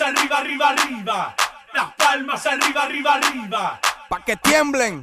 arriba, arriba, arriba. Las palmas arriba, arriba, arriba. Pa' que tiemblen.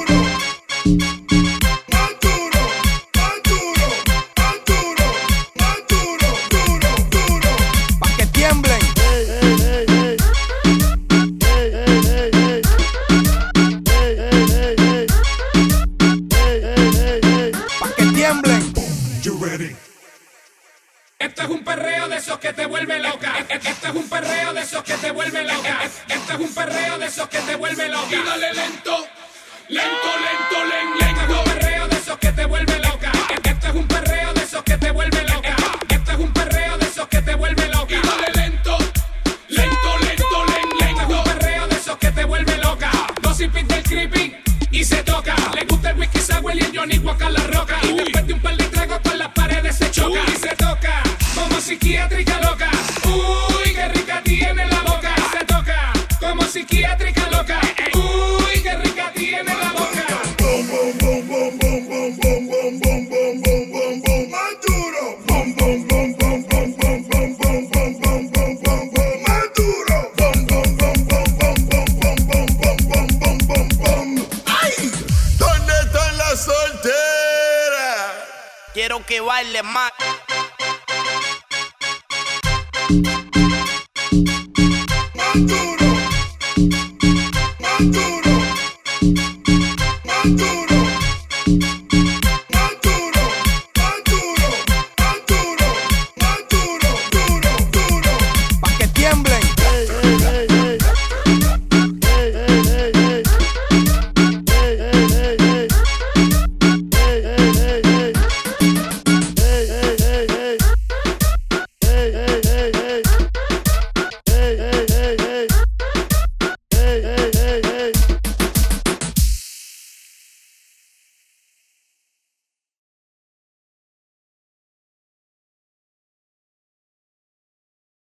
Esto es un perreo de esos que te vuelve loca. Esto es un perreo de esos que te vuelve loca. Esto es un perreo de esos que te vuelve loca. Y dale lento, lento, lento, lento. Esto es un perreo de esos que te vuelve loca. Esto es un perreo de esos que te vuelve loca. Esto es un perreo de esos que te vuelve loca. Y dale lento, lento, lento, lento. Esto es un perreo de esos que te vuelve loca. No si pinta el creepy y se toca. Le gusta el whisky sour y el Johnny Walker la roca. Psiquiátrica loca. Uy, qué rica tiene la boca. Se toca como psiquiátrica loca. Uy, qué rica tiene la boca. ¿Dónde están las solteras? Quiero que baile más. Maduro. Maduro.